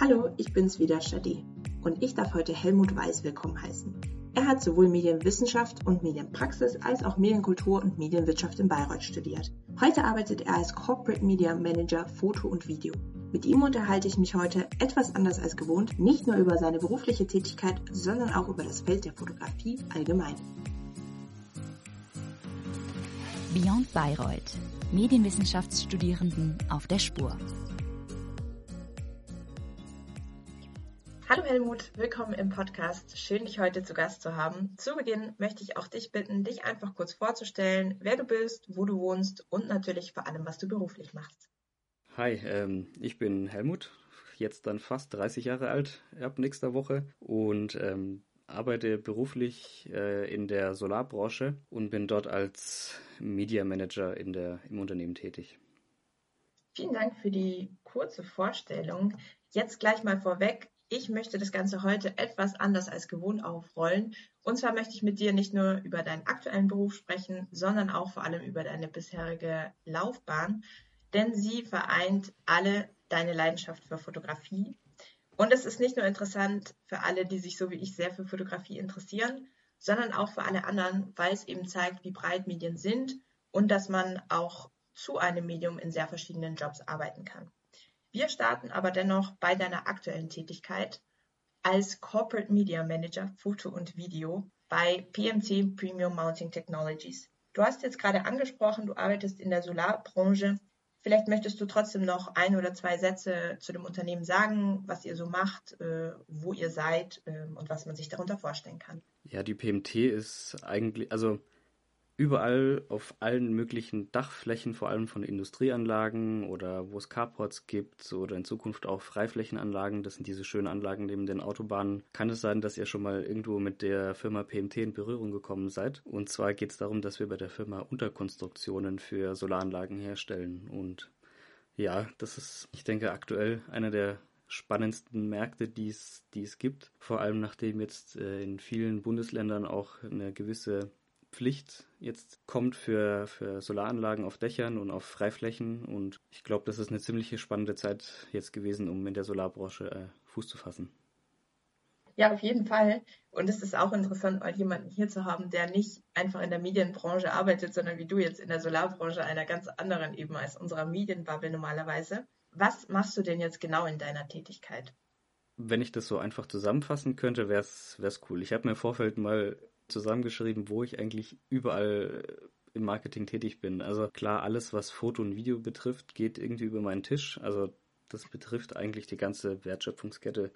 Hallo, ich bin's wieder, Shadi. Und ich darf heute Helmut Weiß willkommen heißen. Er hat sowohl Medienwissenschaft und Medienpraxis als auch Medienkultur und Medienwirtschaft in Bayreuth studiert. Heute arbeitet er als Corporate Media Manager Foto und Video. Mit ihm unterhalte ich mich heute etwas anders als gewohnt, nicht nur über seine berufliche Tätigkeit, sondern auch über das Feld der Fotografie allgemein. Beyond Bayreuth. Medienwissenschaftsstudierenden auf der Spur. Hallo Helmut, willkommen im Podcast. Schön, dich heute zu Gast zu haben. Zu Beginn möchte ich auch dich bitten, dich einfach kurz vorzustellen, wer du bist, wo du wohnst und natürlich vor allem, was du beruflich machst. Hi, ähm, ich bin Helmut, jetzt dann fast 30 Jahre alt ab nächster Woche und ähm, arbeite beruflich äh, in der Solarbranche und bin dort als Media Manager in der, im Unternehmen tätig. Vielen Dank für die kurze Vorstellung. Jetzt gleich mal vorweg, ich möchte das Ganze heute etwas anders als gewohnt aufrollen. Und zwar möchte ich mit dir nicht nur über deinen aktuellen Beruf sprechen, sondern auch vor allem über deine bisherige Laufbahn, denn sie vereint alle deine Leidenschaft für Fotografie. Und es ist nicht nur interessant für alle, die sich so wie ich sehr für Fotografie interessieren, sondern auch für alle anderen, weil es eben zeigt, wie breit Medien sind und dass man auch zu einem Medium in sehr verschiedenen Jobs arbeiten kann. Wir starten aber dennoch bei deiner aktuellen Tätigkeit als Corporate Media Manager Foto und Video bei PMC Premium Mounting Technologies. Du hast jetzt gerade angesprochen, du arbeitest in der Solarbranche. Vielleicht möchtest du trotzdem noch ein oder zwei Sätze zu dem Unternehmen sagen, was ihr so macht, äh, wo ihr seid äh, und was man sich darunter vorstellen kann. Ja, die PMT ist eigentlich, also überall auf allen möglichen Dachflächen, vor allem von Industrieanlagen oder wo es Carports gibt oder in Zukunft auch Freiflächenanlagen. Das sind diese schönen Anlagen neben den Autobahnen. Kann es sein, dass ihr schon mal irgendwo mit der Firma PMT in Berührung gekommen seid? Und zwar geht es darum, dass wir bei der Firma Unterkonstruktionen für Solaranlagen herstellen. Und ja, das ist, ich denke, aktuell einer der spannendsten Märkte, die es, die es gibt. Vor allem nachdem jetzt äh, in vielen Bundesländern auch eine gewisse Pflicht jetzt kommt für, für Solaranlagen auf Dächern und auf Freiflächen. Und ich glaube, das ist eine ziemlich spannende Zeit jetzt gewesen, um in der Solarbranche äh, Fuß zu fassen. Ja, auf jeden Fall. Und es ist auch interessant, mal jemanden hier zu haben, der nicht einfach in der Medienbranche arbeitet, sondern wie du jetzt in der Solarbranche, einer ganz anderen eben als unserer Medienbubble normalerweise. Was machst du denn jetzt genau in deiner Tätigkeit? Wenn ich das so einfach zusammenfassen könnte, wäre es cool. Ich habe mir im Vorfeld mal zusammengeschrieben, wo ich eigentlich überall im Marketing tätig bin. Also klar, alles, was Foto und Video betrifft, geht irgendwie über meinen Tisch. Also das betrifft eigentlich die ganze Wertschöpfungskette.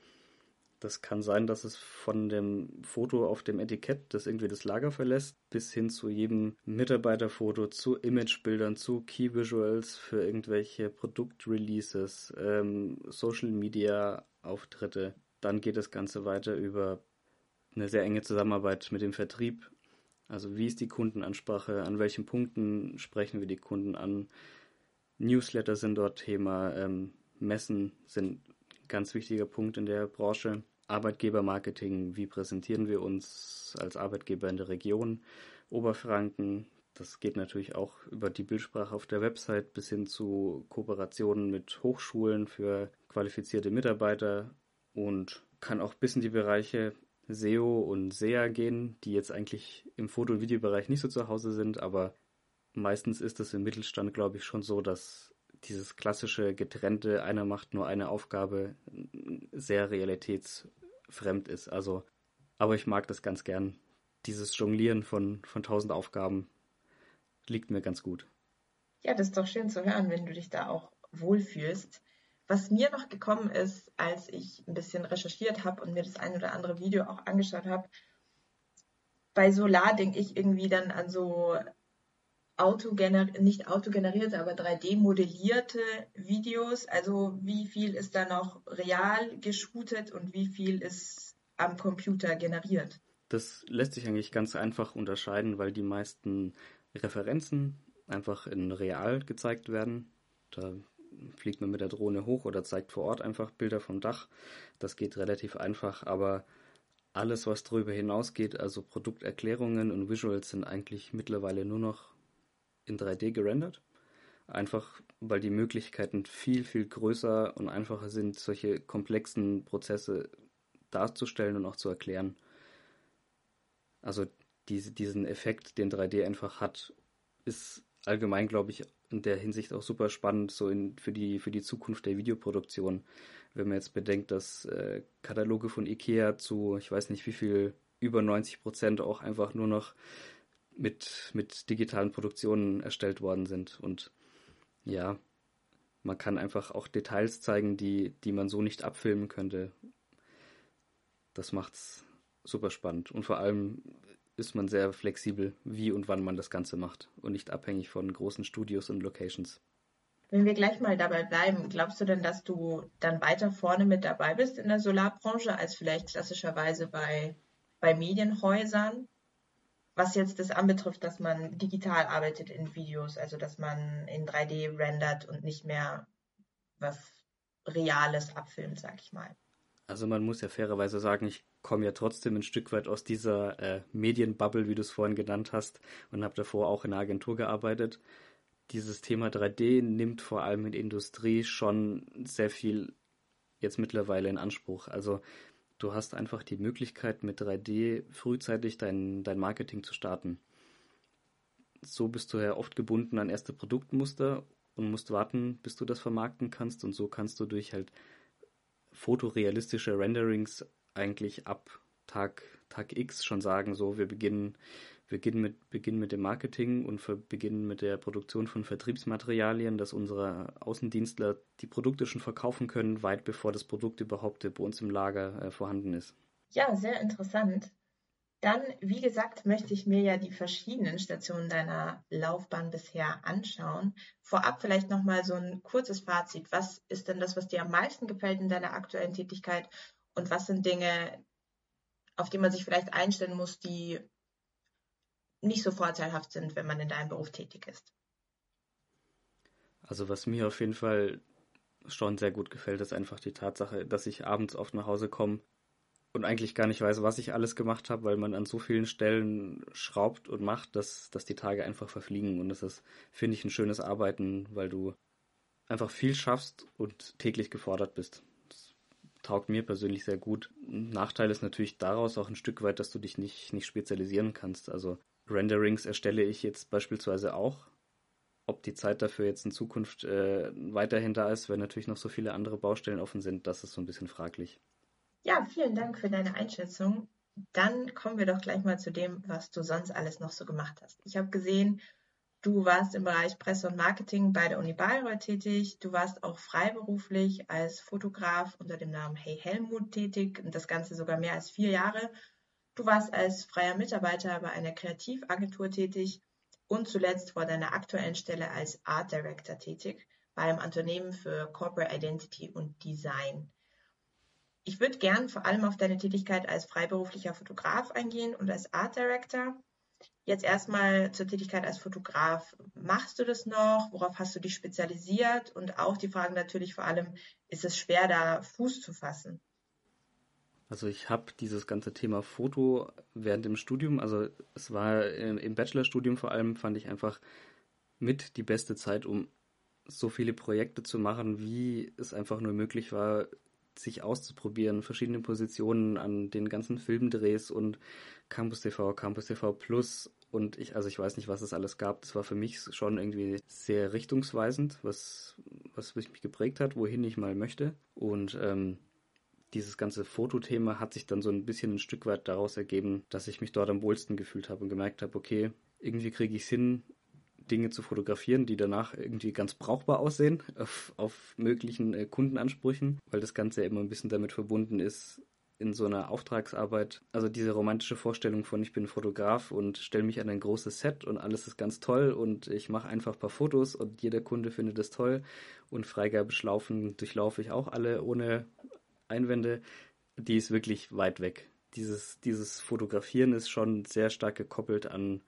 Das kann sein, dass es von dem Foto auf dem Etikett, das irgendwie das Lager verlässt, bis hin zu jedem Mitarbeiterfoto, zu Imagebildern, zu Key Visuals für irgendwelche Produktreleases, ähm, Social Media Auftritte. Dann geht das Ganze weiter über eine sehr enge Zusammenarbeit mit dem Vertrieb. Also wie ist die Kundenansprache, an welchen Punkten sprechen wir die Kunden an. Newsletter sind dort Thema, ähm, Messen sind ganz wichtiger Punkt in der Branche. Arbeitgebermarketing, wie präsentieren wir uns als Arbeitgeber in der Region Oberfranken. Das geht natürlich auch über die Bildsprache auf der Website bis hin zu Kooperationen mit Hochschulen für qualifizierte Mitarbeiter und kann auch bis in die Bereiche SEO und SEA gehen, die jetzt eigentlich im Foto- und Videobereich nicht so zu Hause sind, aber meistens ist es im Mittelstand, glaube ich, schon so, dass dieses klassische getrennte, einer macht nur eine Aufgabe, sehr realitätsfremd ist. Also, aber ich mag das ganz gern. Dieses Jonglieren von, von tausend Aufgaben liegt mir ganz gut. Ja, das ist doch schön zu hören, wenn du dich da auch wohlfühlst. Was mir noch gekommen ist, als ich ein bisschen recherchiert habe und mir das ein oder andere Video auch angeschaut habe, bei Solar denke ich irgendwie dann an so autogener nicht autogenerierte, aber 3D-modellierte Videos. Also wie viel ist da noch real geshootet und wie viel ist am Computer generiert? Das lässt sich eigentlich ganz einfach unterscheiden, weil die meisten Referenzen einfach in real gezeigt werden. Da fliegt man mit der Drohne hoch oder zeigt vor Ort einfach Bilder vom Dach. Das geht relativ einfach, aber alles, was darüber hinausgeht, also Produkterklärungen und Visuals, sind eigentlich mittlerweile nur noch in 3D gerendert. Einfach weil die Möglichkeiten viel, viel größer und einfacher sind, solche komplexen Prozesse darzustellen und auch zu erklären. Also diese, diesen Effekt, den 3D einfach hat, ist allgemein, glaube ich, in der Hinsicht auch super spannend, so in, für, die, für die Zukunft der Videoproduktion. Wenn man jetzt bedenkt, dass äh, Kataloge von IKEA zu, ich weiß nicht wie viel, über 90 Prozent auch einfach nur noch mit, mit digitalen Produktionen erstellt worden sind. Und ja, man kann einfach auch Details zeigen, die, die man so nicht abfilmen könnte. Das macht's super spannend. Und vor allem ist man sehr flexibel, wie und wann man das Ganze macht und nicht abhängig von großen Studios und Locations. Wenn wir gleich mal dabei bleiben, glaubst du denn, dass du dann weiter vorne mit dabei bist in der Solarbranche als vielleicht klassischerweise bei, bei Medienhäusern? Was jetzt das anbetrifft, dass man digital arbeitet in Videos, also dass man in 3D rendert und nicht mehr was Reales abfilmt, sag ich mal. Also man muss ja fairerweise sagen, ich komme ja trotzdem ein Stück weit aus dieser äh, Medienbubble, wie du es vorhin genannt hast, und habe davor auch in einer Agentur gearbeitet. Dieses Thema 3D nimmt vor allem in der Industrie schon sehr viel jetzt mittlerweile in Anspruch. Also du hast einfach die Möglichkeit, mit 3D frühzeitig dein, dein Marketing zu starten. So bist du ja oft gebunden an erste Produktmuster und musst warten, bis du das vermarkten kannst. Und so kannst du durch halt fotorealistische Renderings eigentlich ab Tag, Tag X schon sagen, so, wir beginnen, beginnen mit, beginnen mit dem Marketing und beginnen mit der Produktion von Vertriebsmaterialien, dass unsere Außendienstler die Produkte schon verkaufen können, weit bevor das Produkt überhaupt bei uns im Lager äh, vorhanden ist. Ja, sehr interessant. Dann, wie gesagt, möchte ich mir ja die verschiedenen Stationen deiner Laufbahn bisher anschauen. Vorab vielleicht nochmal so ein kurzes Fazit. Was ist denn das, was dir am meisten gefällt in deiner aktuellen Tätigkeit und was sind Dinge, auf die man sich vielleicht einstellen muss, die nicht so vorteilhaft sind, wenn man in deinem Beruf tätig ist? Also was mir auf jeden Fall schon sehr gut gefällt, ist einfach die Tatsache, dass ich abends oft nach Hause komme und eigentlich gar nicht weiß, was ich alles gemacht habe, weil man an so vielen Stellen schraubt und macht, dass, dass die Tage einfach verfliegen. Und das ist, finde ich, ein schönes Arbeiten, weil du einfach viel schaffst und täglich gefordert bist taugt mir persönlich sehr gut. Nachteil ist natürlich daraus auch ein Stück weit, dass du dich nicht, nicht spezialisieren kannst. Also Renderings erstelle ich jetzt beispielsweise auch. Ob die Zeit dafür jetzt in Zukunft äh, weiterhin da ist, wenn natürlich noch so viele andere Baustellen offen sind, das ist so ein bisschen fraglich. Ja, vielen Dank für deine Einschätzung. Dann kommen wir doch gleich mal zu dem, was du sonst alles noch so gemacht hast. Ich habe gesehen, Du warst im Bereich Presse und Marketing bei der Uni Bayreuth tätig. Du warst auch freiberuflich als Fotograf unter dem Namen Hey Helmut tätig und das Ganze sogar mehr als vier Jahre. Du warst als freier Mitarbeiter bei einer Kreativagentur tätig und zuletzt vor deiner aktuellen Stelle als Art Director tätig bei einem Unternehmen für Corporate Identity und Design. Ich würde gern vor allem auf deine Tätigkeit als freiberuflicher Fotograf eingehen und als Art Director. Jetzt erstmal zur Tätigkeit als Fotograf. Machst du das noch? Worauf hast du dich spezialisiert? Und auch die Frage natürlich vor allem, ist es schwer, da Fuß zu fassen? Also ich habe dieses ganze Thema Foto während dem Studium, also es war im Bachelorstudium vor allem, fand ich einfach mit die beste Zeit, um so viele Projekte zu machen, wie es einfach nur möglich war, sich auszuprobieren, verschiedene Positionen an den ganzen Filmdrehs und Campus TV, Campus TV Plus und ich, also ich weiß nicht, was es alles gab. Das war für mich schon irgendwie sehr richtungsweisend, was, was mich geprägt hat, wohin ich mal möchte. Und ähm, dieses ganze Fotothema hat sich dann so ein bisschen ein Stück weit daraus ergeben, dass ich mich dort am wohlsten gefühlt habe und gemerkt habe, okay, irgendwie kriege ich es hin, Dinge zu fotografieren, die danach irgendwie ganz brauchbar aussehen auf, auf möglichen äh, Kundenansprüchen, weil das Ganze ja immer ein bisschen damit verbunden ist, in so einer Auftragsarbeit, also diese romantische Vorstellung von ich bin Fotograf und stelle mich an ein großes Set und alles ist ganz toll und ich mache einfach ein paar Fotos und jeder Kunde findet es toll und Freigabeschlaufen durchlaufe ich auch alle ohne Einwände, die ist wirklich weit weg. Dieses, dieses Fotografieren ist schon sehr stark gekoppelt an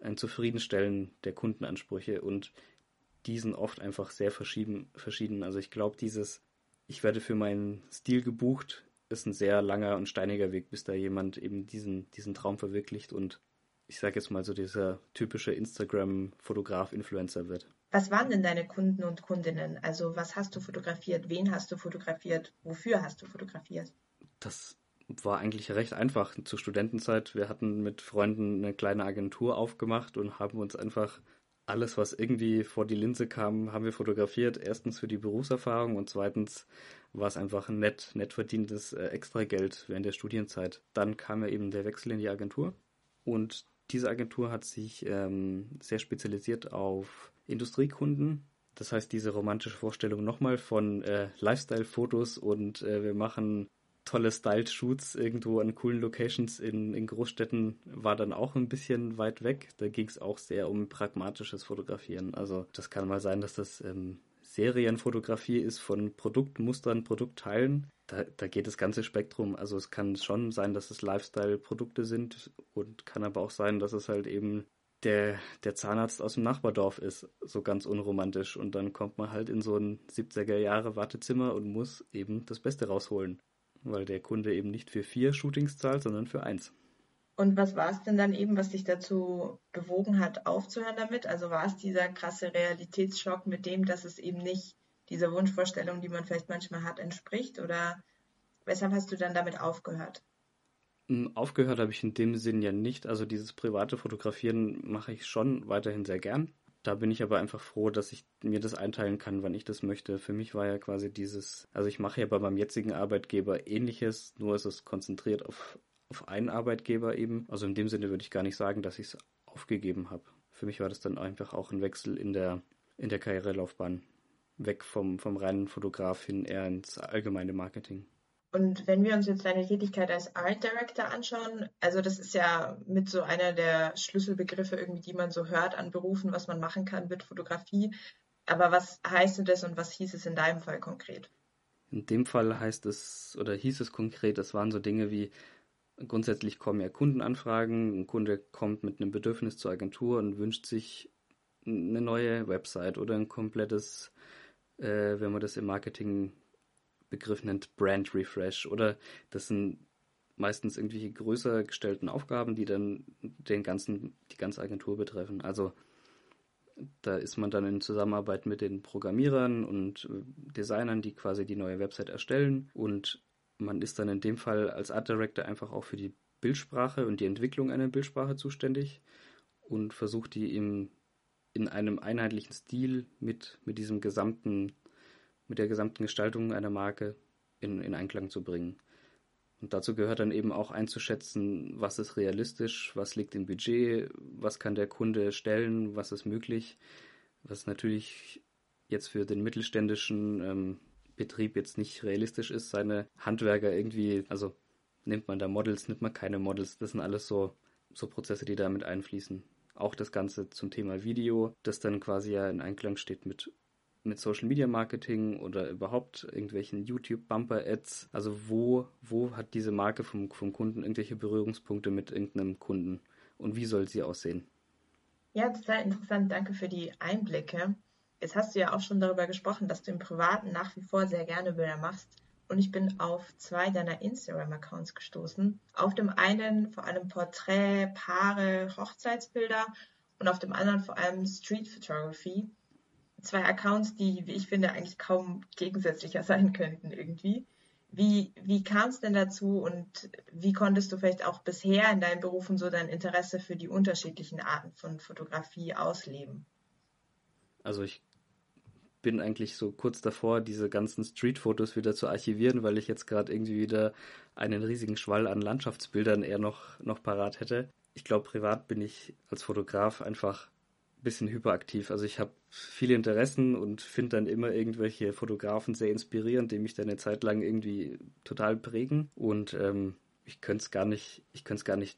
ein Zufriedenstellen der Kundenansprüche und diesen oft einfach sehr verschieden. verschieden. Also ich glaube, dieses, ich werde für meinen Stil gebucht, ist ein sehr langer und steiniger Weg, bis da jemand eben diesen, diesen Traum verwirklicht und ich sage jetzt mal so dieser typische Instagram-Fotograf-Influencer wird. Was waren denn deine Kunden und Kundinnen? Also was hast du fotografiert? Wen hast du fotografiert? Wofür hast du fotografiert? Das war eigentlich recht einfach zur Studentenzeit. Wir hatten mit Freunden eine kleine Agentur aufgemacht und haben uns einfach alles, was irgendwie vor die Linse kam, haben wir fotografiert. Erstens für die Berufserfahrung und zweitens war es einfach ein nett, nett verdientes äh, Extrageld während der Studienzeit. Dann kam ja eben der Wechsel in die Agentur und diese Agentur hat sich ähm, sehr spezialisiert auf Industriekunden. Das heißt, diese romantische Vorstellung nochmal von äh, Lifestyle-Fotos und äh, wir machen tolle Styled Shoots irgendwo an coolen Locations in, in Großstädten war dann auch ein bisschen weit weg. Da ging es auch sehr um pragmatisches Fotografieren. Also das kann mal sein, dass das ähm, Serienfotografie ist von Produktmustern, Produktteilen. Da, da geht das ganze Spektrum. Also es kann schon sein, dass es Lifestyle-Produkte sind und kann aber auch sein, dass es halt eben der, der Zahnarzt aus dem Nachbardorf ist, so ganz unromantisch. Und dann kommt man halt in so ein 70er Jahre Wartezimmer und muss eben das Beste rausholen weil der Kunde eben nicht für vier Shootings zahlt, sondern für eins. Und was war es denn dann eben, was dich dazu bewogen hat, aufzuhören damit? Also war es dieser krasse Realitätsschock mit dem, dass es eben nicht dieser Wunschvorstellung, die man vielleicht manchmal hat, entspricht? Oder weshalb hast du dann damit aufgehört? Hm, aufgehört habe ich in dem Sinn ja nicht. Also dieses private Fotografieren mache ich schon weiterhin sehr gern. Da bin ich aber einfach froh, dass ich mir das einteilen kann, wann ich das möchte. Für mich war ja quasi dieses, also ich mache ja bei meinem jetzigen Arbeitgeber ähnliches, nur ist es konzentriert auf, auf einen Arbeitgeber eben. Also in dem Sinne würde ich gar nicht sagen, dass ich es aufgegeben habe. Für mich war das dann einfach auch ein Wechsel in der, in der Karrierelaufbahn. Weg vom, vom reinen Fotograf hin eher ins allgemeine Marketing. Und wenn wir uns jetzt deine Tätigkeit als Art Director anschauen, also das ist ja mit so einer der Schlüsselbegriffe irgendwie, die man so hört an Berufen, was man machen kann mit Fotografie. Aber was heißt das und was hieß es in deinem Fall konkret? In dem Fall heißt es oder hieß es konkret, das waren so Dinge wie grundsätzlich kommen ja Kundenanfragen, ein Kunde kommt mit einem Bedürfnis zur Agentur und wünscht sich eine neue Website oder ein komplettes, äh, wenn man das im Marketing Begriff nennt Brand Refresh oder das sind meistens irgendwelche größer gestellten Aufgaben, die dann den ganzen, die ganze Agentur betreffen. Also da ist man dann in Zusammenarbeit mit den Programmierern und äh, Designern, die quasi die neue Website erstellen und man ist dann in dem Fall als Art Director einfach auch für die Bildsprache und die Entwicklung einer Bildsprache zuständig und versucht die im, in einem einheitlichen Stil mit, mit diesem gesamten mit der gesamten Gestaltung einer Marke in, in Einklang zu bringen. Und dazu gehört dann eben auch einzuschätzen, was ist realistisch, was liegt im Budget, was kann der Kunde stellen, was ist möglich, was natürlich jetzt für den mittelständischen ähm, Betrieb jetzt nicht realistisch ist, seine Handwerker irgendwie, also nimmt man da Models, nimmt man keine Models, das sind alles so, so Prozesse, die damit einfließen. Auch das Ganze zum Thema Video, das dann quasi ja in Einklang steht mit mit Social Media Marketing oder überhaupt irgendwelchen YouTube Bumper Ads? Also wo, wo hat diese Marke vom, vom Kunden irgendwelche Berührungspunkte mit irgendeinem Kunden und wie soll sie aussehen? Ja, total interessant. Danke für die Einblicke. Jetzt hast du ja auch schon darüber gesprochen, dass du im Privaten nach wie vor sehr gerne Bilder machst. Und ich bin auf zwei deiner Instagram-Accounts gestoßen. Auf dem einen vor allem Porträt, Paare, Hochzeitsbilder und auf dem anderen vor allem Street Photography zwei Accounts, die, wie ich finde, eigentlich kaum gegensätzlicher sein könnten irgendwie. Wie, wie kam es denn dazu und wie konntest du vielleicht auch bisher in deinen Berufen so dein Interesse für die unterschiedlichen Arten von Fotografie ausleben? Also ich bin eigentlich so kurz davor, diese ganzen Street-Fotos wieder zu archivieren, weil ich jetzt gerade irgendwie wieder einen riesigen Schwall an Landschaftsbildern eher noch, noch parat hätte. Ich glaube, privat bin ich als Fotograf einfach bisschen hyperaktiv. Also ich habe viele Interessen und finde dann immer irgendwelche Fotografen sehr inspirierend, die mich dann eine Zeit lang irgendwie total prägen. Und ähm, ich könnte es gar nicht, ich könnte es gar nicht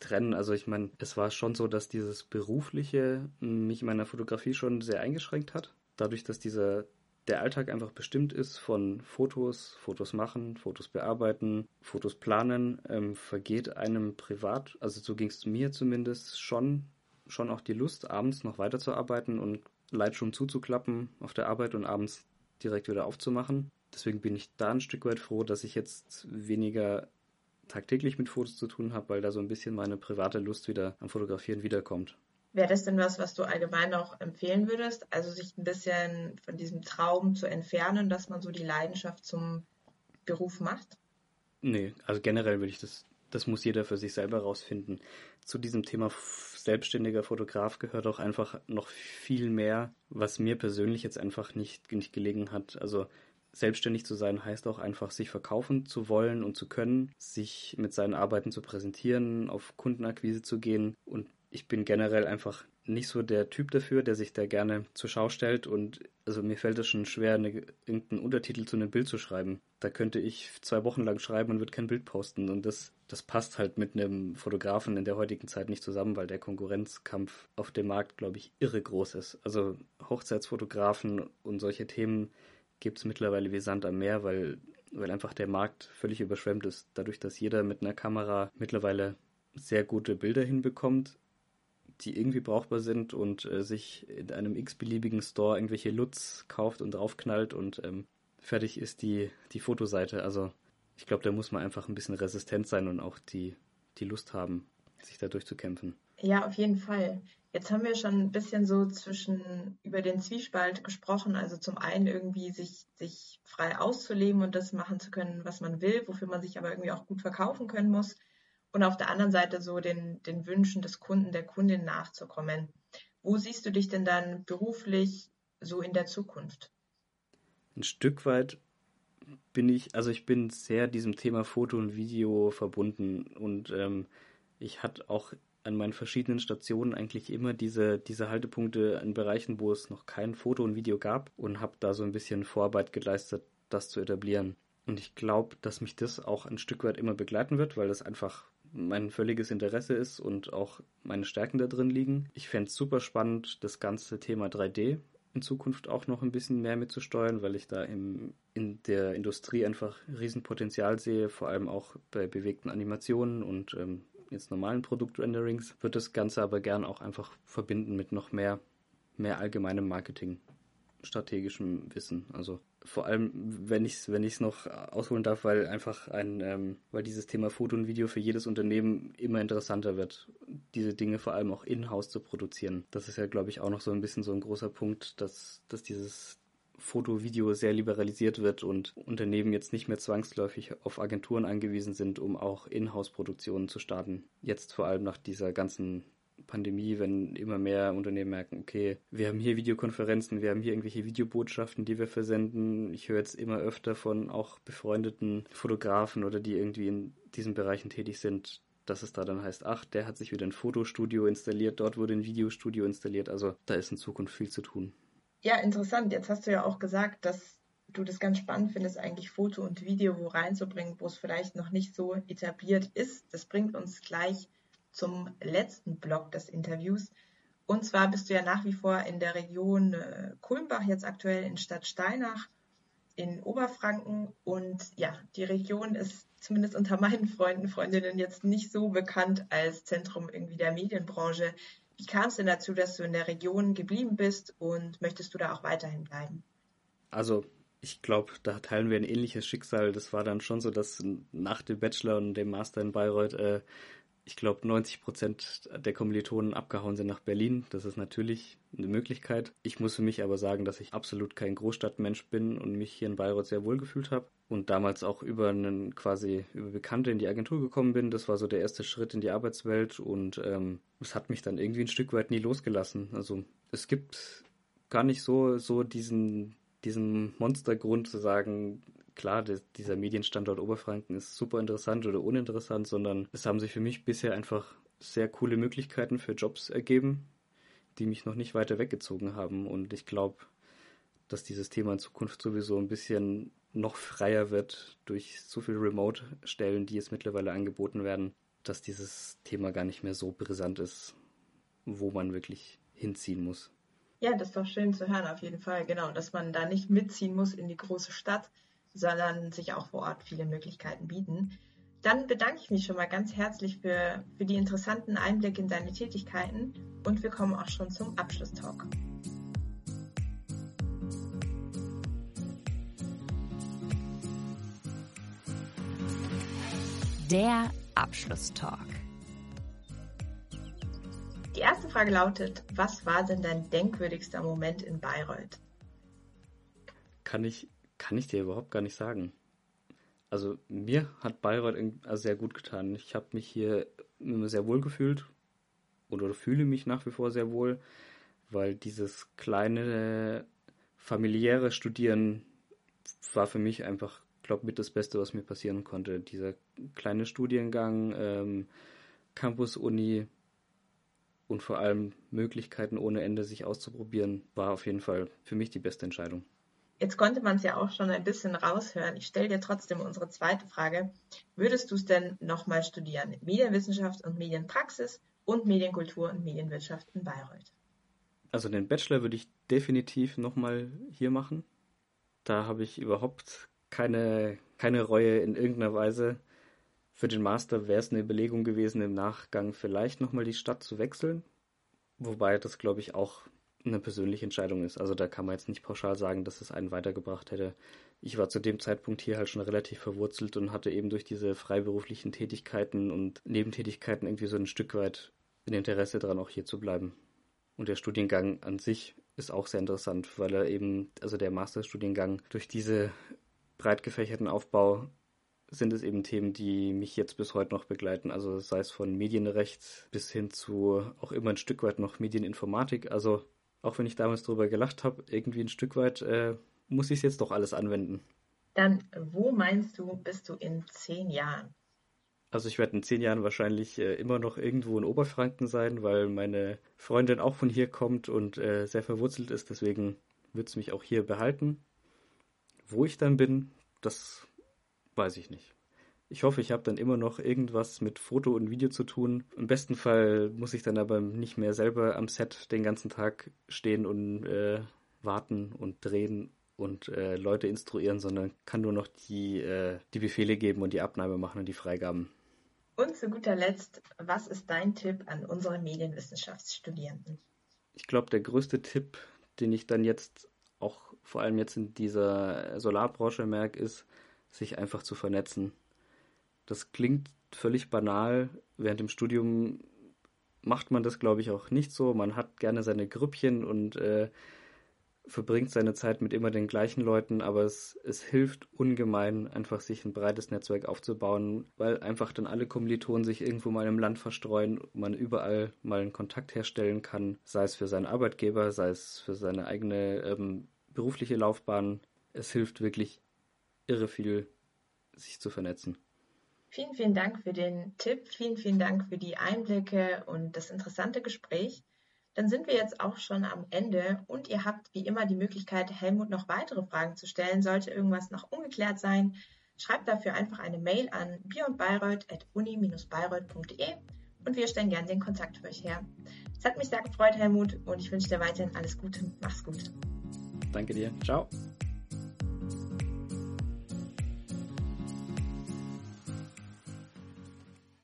trennen. Also ich meine, es war schon so, dass dieses Berufliche mich in meiner Fotografie schon sehr eingeschränkt hat. Dadurch, dass dieser der Alltag einfach bestimmt ist von Fotos, Fotos machen, Fotos bearbeiten, Fotos planen, ähm, vergeht einem privat, also so ging es mir zumindest schon schon auch die Lust, abends noch weiterzuarbeiten und Lightroom zuzuklappen auf der Arbeit und abends direkt wieder aufzumachen. Deswegen bin ich da ein Stück weit froh, dass ich jetzt weniger tagtäglich mit Fotos zu tun habe, weil da so ein bisschen meine private Lust wieder am Fotografieren wiederkommt. Wäre das denn was, was du allgemein auch empfehlen würdest? Also sich ein bisschen von diesem Traum zu entfernen, dass man so die Leidenschaft zum Beruf macht? Nee, also generell würde ich das, das muss jeder für sich selber rausfinden. Zu diesem Thema selbstständiger Fotograf gehört auch einfach noch viel mehr, was mir persönlich jetzt einfach nicht, nicht gelegen hat. Also selbstständig zu sein heißt auch einfach, sich verkaufen zu wollen und zu können, sich mit seinen Arbeiten zu präsentieren, auf Kundenakquise zu gehen. Und ich bin generell einfach nicht so der Typ dafür, der sich da gerne zur Schau stellt und also mir fällt es schon schwer, eine, irgendeinen Untertitel zu einem Bild zu schreiben. Da könnte ich zwei Wochen lang schreiben und würde kein Bild posten und das, das passt halt mit einem Fotografen in der heutigen Zeit nicht zusammen, weil der Konkurrenzkampf auf dem Markt, glaube ich, irre groß ist. Also Hochzeitsfotografen und solche Themen gibt es mittlerweile wie Sand am Meer, weil, weil einfach der Markt völlig überschwemmt ist. Dadurch, dass jeder mit einer Kamera mittlerweile sehr gute Bilder hinbekommt, die irgendwie brauchbar sind und äh, sich in einem x-beliebigen Store irgendwelche Lutz kauft und draufknallt und ähm, fertig ist die, die Fotoseite. Also ich glaube, da muss man einfach ein bisschen resistent sein und auch die, die Lust haben, sich da durchzukämpfen. Ja, auf jeden Fall. Jetzt haben wir schon ein bisschen so zwischen über den Zwiespalt gesprochen, also zum einen irgendwie sich, sich frei auszuleben und das machen zu können, was man will, wofür man sich aber irgendwie auch gut verkaufen können muss und auf der anderen Seite so den, den Wünschen des Kunden, der Kundin nachzukommen. Wo siehst du dich denn dann beruflich so in der Zukunft? Ein Stück weit bin ich, also ich bin sehr diesem Thema Foto und Video verbunden und ähm, ich hatte auch an meinen verschiedenen Stationen eigentlich immer diese, diese Haltepunkte in Bereichen, wo es noch kein Foto und Video gab und habe da so ein bisschen Vorarbeit geleistet, das zu etablieren. Und ich glaube, dass mich das auch ein Stück weit immer begleiten wird, weil das einfach mein völliges Interesse ist und auch meine Stärken da drin liegen. Ich fände es super spannend, das ganze Thema 3D in Zukunft auch noch ein bisschen mehr mitzusteuern, weil ich da im, in der Industrie einfach Riesenpotenzial sehe, vor allem auch bei bewegten Animationen und ähm, jetzt normalen Produktrenderings. Würde das Ganze aber gern auch einfach verbinden mit noch mehr, mehr allgemeinem Marketing, strategischem Wissen. Also vor allem, wenn ich es wenn ich's noch ausholen darf, weil einfach ein, ähm, weil dieses Thema Foto und Video für jedes Unternehmen immer interessanter wird, diese Dinge vor allem auch in-house zu produzieren. Das ist ja, glaube ich, auch noch so ein bisschen so ein großer Punkt, dass, dass dieses Foto, Video sehr liberalisiert wird und Unternehmen jetzt nicht mehr zwangsläufig auf Agenturen angewiesen sind, um auch In-house-Produktionen zu starten. Jetzt vor allem nach dieser ganzen Pandemie, wenn immer mehr Unternehmen merken, okay, wir haben hier Videokonferenzen, wir haben hier irgendwelche Videobotschaften, die wir versenden. Ich höre jetzt immer öfter von auch befreundeten Fotografen oder die irgendwie in diesen Bereichen tätig sind, dass es da dann heißt, ach, der hat sich wieder ein Fotostudio installiert, dort wurde ein Videostudio installiert. Also da ist in Zukunft viel zu tun. Ja, interessant. Jetzt hast du ja auch gesagt, dass du das ganz spannend findest, eigentlich Foto und Video wo reinzubringen, wo es vielleicht noch nicht so etabliert ist. Das bringt uns gleich zum letzten Block des Interviews. Und zwar bist du ja nach wie vor in der Region äh, Kulmbach, jetzt aktuell in Stadt Steinach in Oberfranken. Und ja, die Region ist zumindest unter meinen Freunden, Freundinnen jetzt nicht so bekannt als Zentrum irgendwie der Medienbranche. Wie kam es denn dazu, dass du in der Region geblieben bist und möchtest du da auch weiterhin bleiben? Also ich glaube, da teilen wir ein ähnliches Schicksal. Das war dann schon so, dass nach dem Bachelor und dem Master in Bayreuth äh, ich glaube, 90 Prozent der Kommilitonen abgehauen sind nach Berlin. Das ist natürlich eine Möglichkeit. Ich muss für mich aber sagen, dass ich absolut kein Großstadtmensch bin und mich hier in Bayreuth sehr wohl gefühlt habe. Und damals auch über einen quasi über Bekannte in die Agentur gekommen bin. Das war so der erste Schritt in die Arbeitswelt und ähm, es hat mich dann irgendwie ein Stück weit nie losgelassen. Also es gibt gar nicht so, so diesen, diesen Monstergrund zu sagen, klar, der, dieser Medienstandort Oberfranken ist super interessant oder uninteressant, sondern es haben sich für mich bisher einfach sehr coole Möglichkeiten für Jobs ergeben, die mich noch nicht weiter weggezogen haben. Und ich glaube, dass dieses Thema in Zukunft sowieso ein bisschen noch freier wird durch so viele Remote-Stellen, die jetzt mittlerweile angeboten werden, dass dieses Thema gar nicht mehr so brisant ist, wo man wirklich hinziehen muss. Ja, das ist doch schön zu hören, auf jeden Fall. Genau, dass man da nicht mitziehen muss in die große Stadt, sondern sich auch vor Ort viele Möglichkeiten bieten. Dann bedanke ich mich schon mal ganz herzlich für, für die interessanten Einblicke in deine Tätigkeiten und wir kommen auch schon zum Abschlusstalk. Der Abschlusstalk. Die erste Frage lautet, was war denn dein denkwürdigster Moment in Bayreuth? Kann ich, kann ich dir überhaupt gar nicht sagen. Also mir hat Bayreuth sehr gut getan. Ich habe mich hier immer sehr wohl gefühlt oder fühle mich nach wie vor sehr wohl, weil dieses kleine familiäre Studieren war für mich einfach, glaube mit das Beste, was mir passieren konnte. Dieser kleine Studiengang, ähm, Campus-Uni und vor allem Möglichkeiten ohne Ende sich auszuprobieren, war auf jeden Fall für mich die beste Entscheidung. Jetzt konnte man es ja auch schon ein bisschen raushören. Ich stelle dir trotzdem unsere zweite Frage. Würdest du es denn nochmal studieren? Medienwissenschaft und Medienpraxis und Medienkultur und Medienwirtschaft in Bayreuth? Also den Bachelor würde ich definitiv nochmal hier machen. Da habe ich überhaupt keine, keine Reue in irgendeiner Weise. Für den Master wäre es eine Überlegung gewesen, im Nachgang vielleicht nochmal die Stadt zu wechseln. Wobei das, glaube ich, auch eine persönliche Entscheidung ist. Also da kann man jetzt nicht pauschal sagen, dass es einen weitergebracht hätte. Ich war zu dem Zeitpunkt hier halt schon relativ verwurzelt und hatte eben durch diese freiberuflichen Tätigkeiten und Nebentätigkeiten irgendwie so ein Stück weit ein Interesse daran, auch hier zu bleiben. Und der Studiengang an sich ist auch sehr interessant, weil er eben, also der Masterstudiengang, durch diese breit gefächerten Aufbau sind es eben Themen, die mich jetzt bis heute noch begleiten. Also sei es von Medienrecht bis hin zu auch immer ein Stück weit noch Medieninformatik. Also auch wenn ich damals darüber gelacht habe, irgendwie ein Stück weit äh, muss ich es jetzt doch alles anwenden. Dann, wo meinst du, bist du in zehn Jahren? Also ich werde in zehn Jahren wahrscheinlich äh, immer noch irgendwo in Oberfranken sein, weil meine Freundin auch von hier kommt und äh, sehr verwurzelt ist. Deswegen wird es mich auch hier behalten. Wo ich dann bin, das weiß ich nicht. Ich hoffe, ich habe dann immer noch irgendwas mit Foto und Video zu tun. Im besten Fall muss ich dann aber nicht mehr selber am Set den ganzen Tag stehen und äh, warten und drehen und äh, Leute instruieren, sondern kann nur noch die, äh, die Befehle geben und die Abnahme machen und die Freigaben. Und zu guter Letzt, was ist dein Tipp an unsere Medienwissenschaftsstudierenden? Ich glaube, der größte Tipp, den ich dann jetzt auch vor allem jetzt in dieser Solarbranche merke, ist, sich einfach zu vernetzen. Das klingt völlig banal. Während dem Studium macht man das, glaube ich, auch nicht so. Man hat gerne seine Grüppchen und äh, verbringt seine Zeit mit immer den gleichen Leuten, aber es, es hilft ungemein, einfach sich ein breites Netzwerk aufzubauen, weil einfach dann alle Kommilitonen sich irgendwo mal im Land verstreuen, man überall mal einen Kontakt herstellen kann, sei es für seinen Arbeitgeber, sei es für seine eigene ähm, berufliche Laufbahn. Es hilft wirklich irre viel, sich zu vernetzen. Vielen, vielen Dank für den Tipp. Vielen, vielen Dank für die Einblicke und das interessante Gespräch. Dann sind wir jetzt auch schon am Ende und ihr habt wie immer die Möglichkeit, Helmut noch weitere Fragen zu stellen. Sollte irgendwas noch ungeklärt sein, schreibt dafür einfach eine Mail an beyondbayreuth.uni-bayreuth.de und wir stellen gerne den Kontakt für euch her. Es hat mich sehr gefreut, Helmut, und ich wünsche dir weiterhin alles Gute. Mach's gut. Danke dir. Ciao.